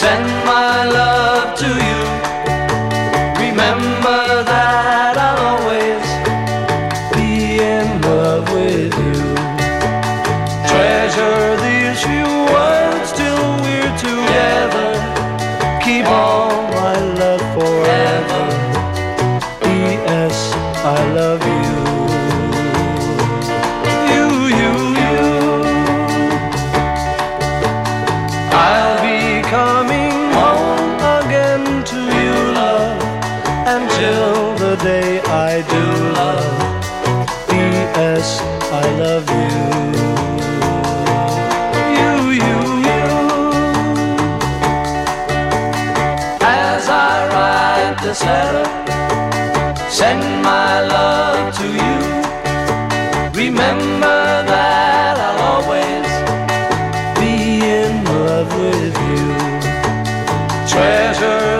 Send my love to you. Remember that I'll always be in love with you. Treasure these few words till we're together. Keep all my love forever. P.S. I love you. I do love. P.S. I love you. You, you, you. As I write this letter, send my love to you. Remember that I'll always be in love with you. Treasure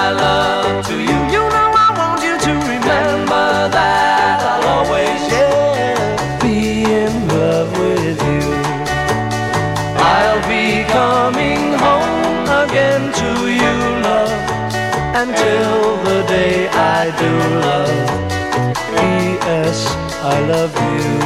until the day I do love. P.S. I love you.